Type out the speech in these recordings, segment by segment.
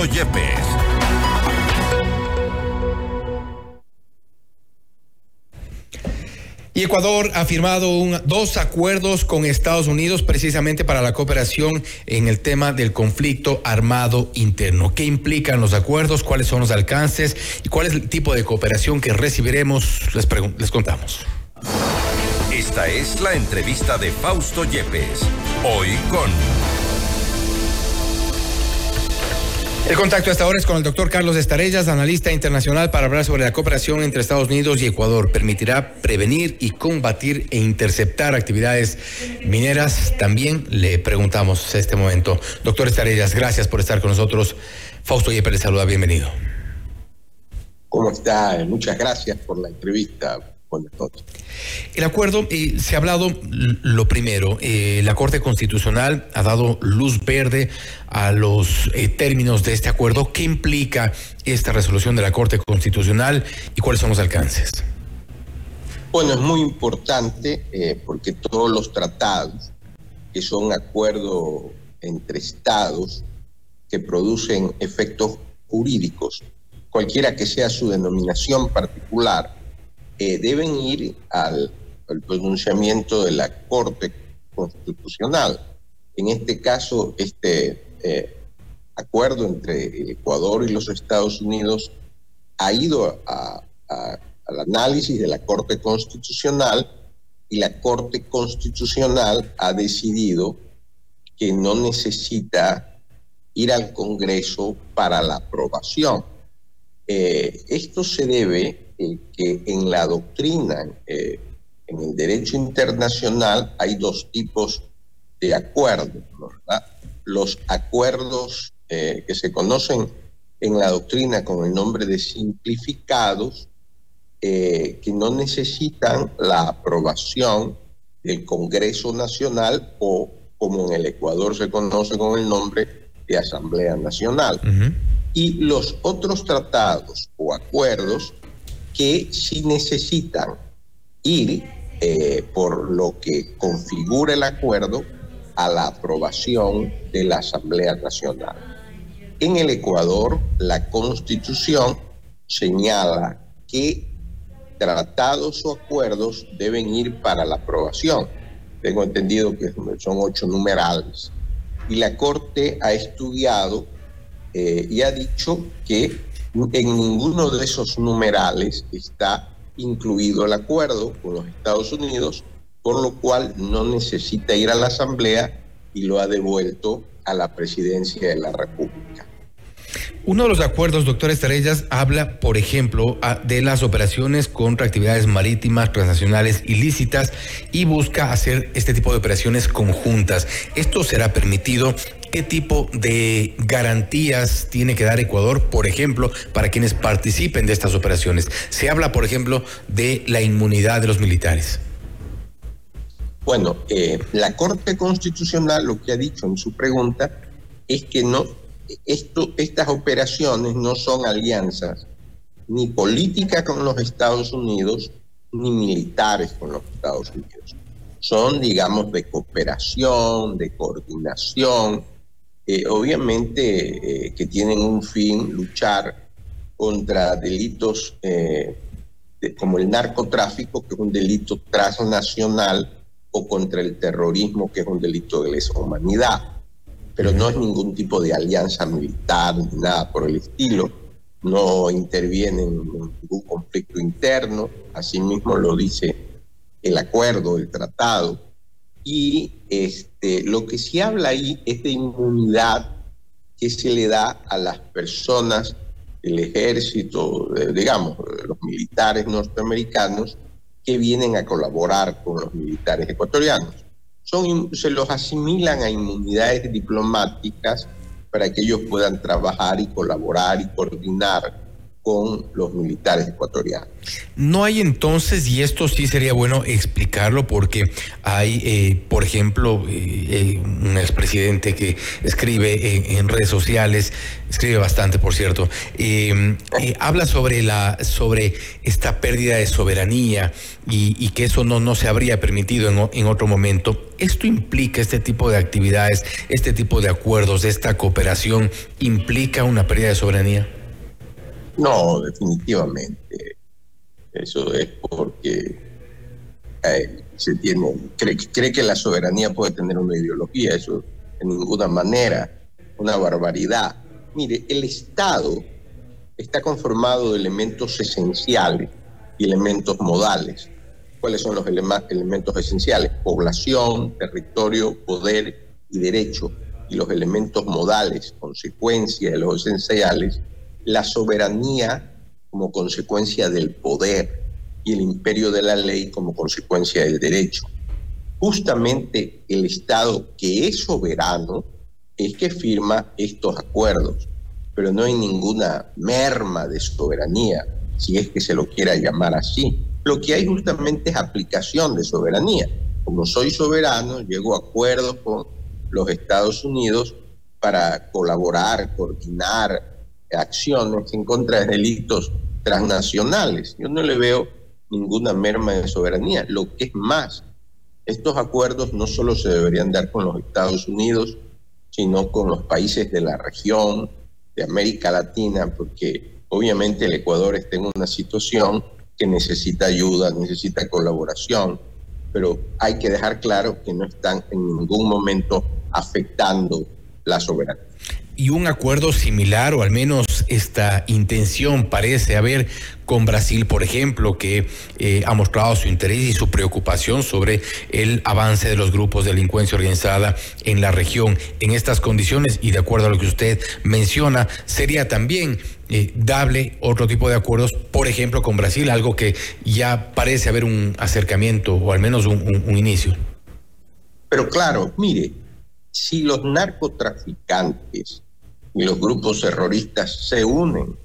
Yepes. Y Ecuador ha firmado dos acuerdos con Estados Unidos precisamente para la cooperación en el tema del conflicto armado interno. ¿Qué implican los acuerdos? ¿Cuáles son los alcances? ¿Y cuál es el tipo de cooperación que recibiremos? Les, les contamos. Esta es la entrevista de Fausto Yepes. Hoy con... El contacto hasta ahora es con el doctor Carlos Estarellas, analista internacional, para hablar sobre la cooperación entre Estados Unidos y Ecuador. Permitirá prevenir y combatir e interceptar actividades mineras. También le preguntamos en este momento. Doctor Estarellas, gracias por estar con nosotros. Fausto Yepes le saluda, bienvenido. ¿Cómo está? Muchas gracias por la entrevista. El acuerdo, eh, se ha hablado lo primero, eh, la Corte Constitucional ha dado luz verde a los eh, términos de este acuerdo. ¿Qué implica esta resolución de la Corte Constitucional y cuáles son los alcances? Bueno, es muy importante porque todos los tratados, que son acuerdos entre estados que producen efectos jurídicos, cualquiera que sea su denominación particular, deben ir al, pronunciamiento de la Corte Constitucional. En este caso, este eh, acuerdo entre Ecuador y los Estados Unidos ha ido al análisis de la Corte Constitucional y la Corte Constitucional ha decidido que no necesita ir al Congreso para la aprobación. Eh, esto se debe que en la doctrina, eh, en el derecho internacional, hay dos tipos de acuerdos. Los acuerdos eh, que se conocen en la doctrina con el nombre de simplificados, eh, que no necesitan la aprobación del Congreso Nacional o como en el Ecuador se conoce con el nombre de Asamblea Nacional. Y los otros tratados o acuerdos que si necesitan ir eh, por lo que configura el acuerdo a la aprobación de la Asamblea Nacional. En el Ecuador, la Constitución señala que tratados o acuerdos deben ir para la aprobación. Tengo entendido que son ocho numerales. Y la Corte ha estudiado eh, y ha dicho que en ninguno de esos numerales está incluido el acuerdo con los Estados Unidos, por lo cual no necesita ir a la Asamblea y lo ha devuelto a la presidencia de la República. Uno de los acuerdos, doctor Estrellas, habla, por ejemplo, de las operaciones contra actividades marítimas transnacionales ilícitas y busca hacer este tipo de operaciones conjuntas. ¿Esto será permitido? ¿Qué tipo de garantías tiene que dar Ecuador, por ejemplo, para quienes participen de estas operaciones? Se habla, por ejemplo, de la inmunidad de los militares. Bueno, eh, la Corte Constitucional lo que ha dicho en su pregunta es que no, estas operaciones no son alianzas ni políticas con los Estados Unidos ni militares con los Estados Unidos. Son, digamos, de cooperación, de coordinación, eh, obviamente eh, que tienen un fin, luchar contra delitos eh, como el narcotráfico, que es un delito transnacional, o contra el terrorismo, que es un delito de lesa humanidad. Pero no es ningún tipo de alianza militar ni nada por el estilo. No interviene en ningún conflicto interno, asimismo lo dice el acuerdo, el tratado y este, lo que se habla ahí es de inmunidad que se le da a las personas del ejército, digamos, los militares norteamericanos que vienen a colaborar con los militares ecuatorianos. Se los asimilan a inmunidades diplomáticas para que ellos puedan trabajar y colaborar y coordinar con los militares ecuatorianos. No hay entonces, y esto sí sería bueno explicarlo, porque hay, eh, por ejemplo, eh, eh, un expresidente que escribe en, redes sociales, escribe bastante, por cierto, habla sobre la, sobre esta pérdida de soberanía y, que eso no, no se habría permitido en, en otro momento. ¿Esto implica este tipo de actividades, este tipo de acuerdos, esta cooperación, implica una pérdida de soberanía? No, definitivamente. Eso es porque eh, se tiene, cree, que la soberanía puede tener una ideología, eso de ninguna manera, una barbaridad. Mire, el Estado está conformado de elementos esenciales y elementos modales. ¿Cuáles son los elementos esenciales? Población, territorio, poder y derecho. Y los elementos modales, consecuencia de los esenciales, la soberanía como consecuencia del poder y el imperio de la ley como consecuencia del derecho. Justamente el Estado que es soberano es que firma estos acuerdos, pero no hay ninguna merma de soberanía, si es que se lo quiera llamar así. Lo que hay justamente es aplicación de soberanía. Como soy soberano, llego a acuerdos con los Estados Unidos para colaborar, coordinar, acciones en contra de delitos transnacionales. Yo no le veo ninguna merma de soberanía. Lo que es más, estos acuerdos no solo se deberían dar con los Estados Unidos, sino con los países de la región, de América Latina, porque obviamente el Ecuador está en una situación que necesita ayuda, necesita colaboración, pero hay que dejar claro que no están en ningún momento afectando la soberanía y un acuerdo similar, o al menos esta intención parece haber con Brasil, por ejemplo, que eh, ha mostrado su interés y su preocupación sobre el avance de los grupos de delincuencia organizada en la región. En estas condiciones, y de acuerdo a lo que usted menciona, sería también eh, otro tipo de acuerdos, por ejemplo, con Brasil, algo que ya parece haber un acercamiento o al menos un inicio. Pero claro, mire, si los narcotraficantes y los grupos terroristas se unen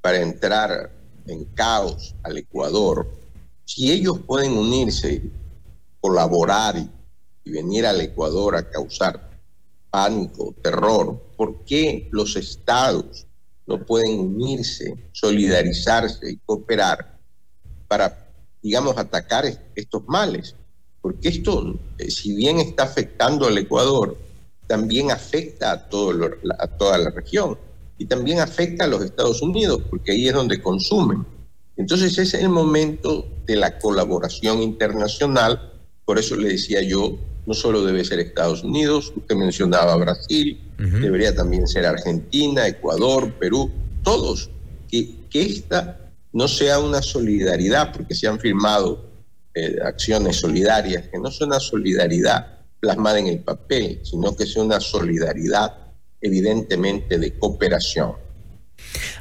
para entrar en caos al Ecuador, si ellos pueden unirse, colaborar y, venir al Ecuador a causar pánico, terror, ¿por qué los estados no pueden unirse, solidarizarse y cooperar para, digamos, atacar estos males? Porque esto, eh, si bien está afectando al Ecuador, también afecta a, todo a toda la región y también afecta a los Estados Unidos, porque ahí es donde consumen. Entonces es el momento de la colaboración internacional, por eso le decía yo, no solo debe ser Estados Unidos, usted mencionaba Brasil, debería también ser Argentina, Ecuador, Perú, todos, que, que esta no sea una solidaridad, porque se han firmado eh, acciones solidarias, que no son una solidaridad plasmada en el papel, sino que sea una solidaridad evidentemente de cooperación.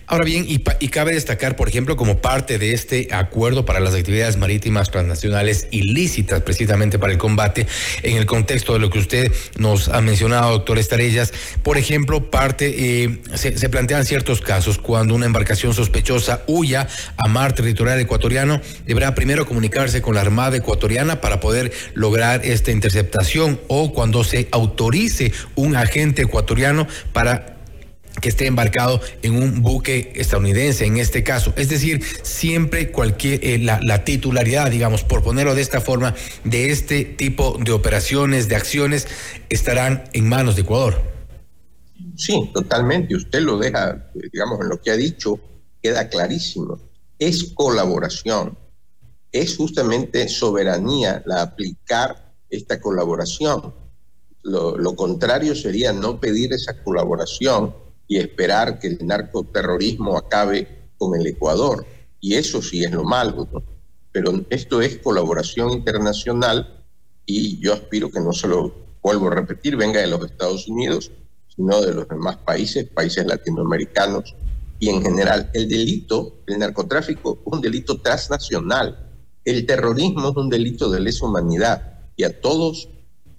Ahora bien, y, cabe destacar, por ejemplo, como parte de este acuerdo para las actividades marítimas transnacionales ilícitas, precisamente para el combate, en el contexto de lo que usted nos ha mencionado, doctor Estarellas, por ejemplo, parte, eh, se, plantean ciertos casos. Cuando una embarcación sospechosa huya a mar territorial ecuatoriano, deberá primero comunicarse con la Armada ecuatoriana para poder lograr esta interceptación o cuando se autorice un agente ecuatoriano para que esté embarcado en un buque estadounidense en este caso. Es decir, siempre cualquier eh, la, titularidad, digamos, por ponerlo de esta forma, de este tipo de operaciones, de acciones, estarán en manos de Ecuador. Sí, totalmente. Usted lo deja, digamos, en lo que ha dicho, queda clarísimo. Es colaboración. Es justamente soberanía la aplicar esta colaboración. lo contrario sería no pedir esa colaboración y esperar que el narcoterrorismo acabe con el Ecuador. Y eso sí es lo malo. Pero esto es colaboración internacional y yo aspiro que no solo, vuelvo a repetir, venga de los Estados Unidos, sino de los demás países, países latinoamericanos y en general. El delito, el narcotráfico es un delito transnacional. El terrorismo es un delito de lesa humanidad y a todos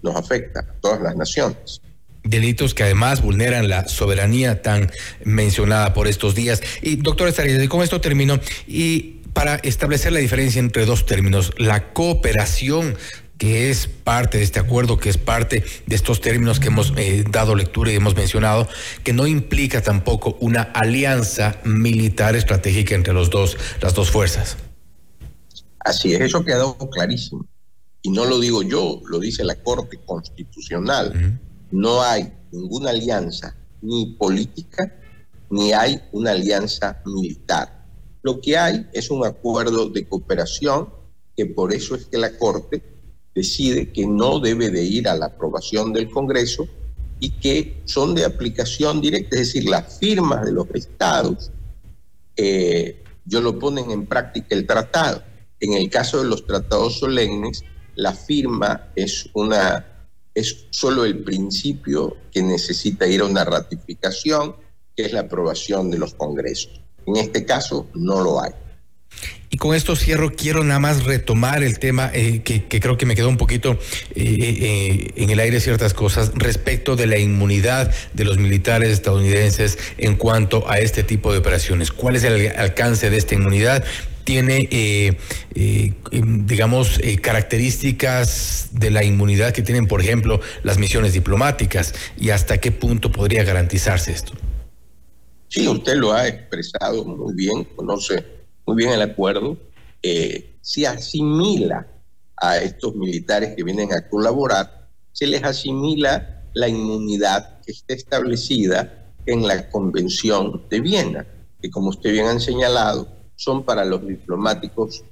nos afecta, a todas las naciones. Delitos que además vulneran la soberanía tan mencionada por estos días. Y doctor Estaría, con esto termino. Y para establecer la diferencia entre dos términos, la cooperación que es parte de este acuerdo, que es parte de estos términos que hemos eh, dado lectura y hemos mencionado, que no implica tampoco una alianza militar estratégica entre los dos, las dos fuerzas. Así es, eso ha quedado clarísimo. Y no lo digo yo, lo dice la Corte Constitucional. No hay ninguna alianza ni política, ni hay una alianza militar. Lo que hay es un acuerdo de cooperación que por eso es que la Corte decide que no debe de ir a la aprobación del Congreso y que son de aplicación directa, es decir, las firmas de los estados, eh, yo lo ponen en práctica el tratado. En el caso de los tratados solemnes, la firma es una es solo el principio que necesita ir a una ratificación, que es la aprobación de los congresos. En este caso no lo hay. Y con esto cierro, quiero nada más retomar el tema eh, que, creo que me quedó un poquito eh, eh, en el aire ciertas cosas respecto de la inmunidad de los militares estadounidenses en cuanto a este tipo de operaciones. ¿Cuál es el alcance de esta inmunidad? Tiene, digamos, características de la inmunidad que tienen, por ejemplo, las misiones diplomáticas y hasta qué punto podría garantizarse esto. Sí, usted lo ha expresado muy bien, conoce muy bien el acuerdo. Eh, se asimila a estos militares que vienen a colaborar, se les asimila la inmunidad que está establecida en la Convención de Viena, que como usted bien ha señalado, son para los diplomáticos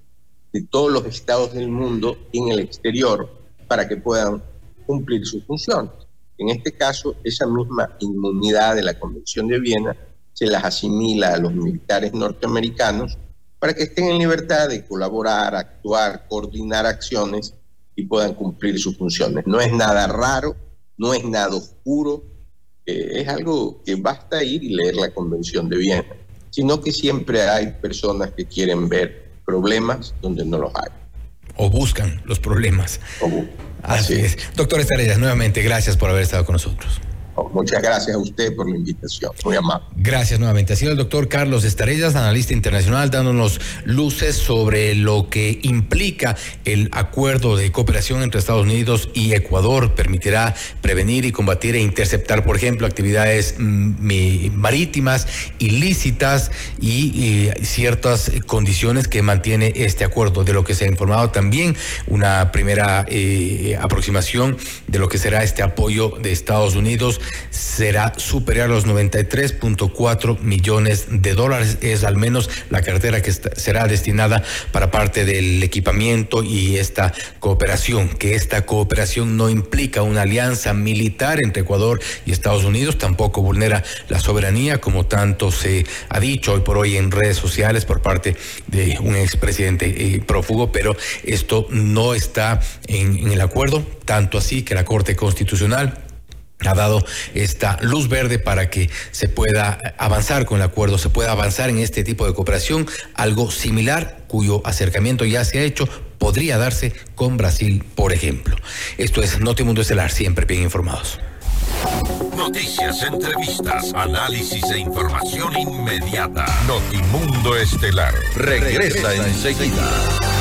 de todos los estados del mundo en el exterior para que puedan cumplir sus funciones. En este caso, esa misma inmunidad de la Convención de Viena se las asimila a los militares norteamericanos para que estén en libertad de colaborar, actuar, coordinar acciones y puedan cumplir sus funciones. No es nada raro, no es nada oscuro, eh, es algo que basta ir y leer la Convención de Viena, sino que siempre hay personas que quieren ver problemas donde no los hay. O buscan los problemas. Así, es. Doctor Estrellas, nuevamente, gracias por haber estado con nosotros. Muchas gracias a usted por la invitación. Muy amable. Gracias nuevamente. Ha sido el doctor Carlos Estarellas, analista internacional, dándonos luces sobre lo que implica el acuerdo de cooperación entre Estados Unidos y Ecuador. Permitirá prevenir y combatir e interceptar, por ejemplo, actividades mm, marítimas ilícitas y, ciertas condiciones que mantiene este acuerdo. De lo que se ha informado también, una primera eh, aproximación de lo que será este apoyo de Estados Unidos será superior a los 93.4 millones de dólares. Es al menos la cartera que será destinada para parte del equipamiento y esta cooperación. Que esta cooperación no implica una alianza militar entre Ecuador y Estados Unidos, tampoco vulnera la soberanía, como tanto se ha dicho hoy por hoy en redes sociales por parte de un expresidente eh, prófugo, pero esto no está en el acuerdo, tanto así que la Corte Constitucional ha dado esta luz verde para que se pueda avanzar con el acuerdo, se pueda avanzar en este tipo de cooperación, algo similar cuyo acercamiento ya se ha hecho, podría darse con Brasil, por ejemplo. Esto es Notimundo Estelar, siempre bien informados. Noticias, entrevistas, análisis e información inmediata. Notimundo Estelar regresa enseguida.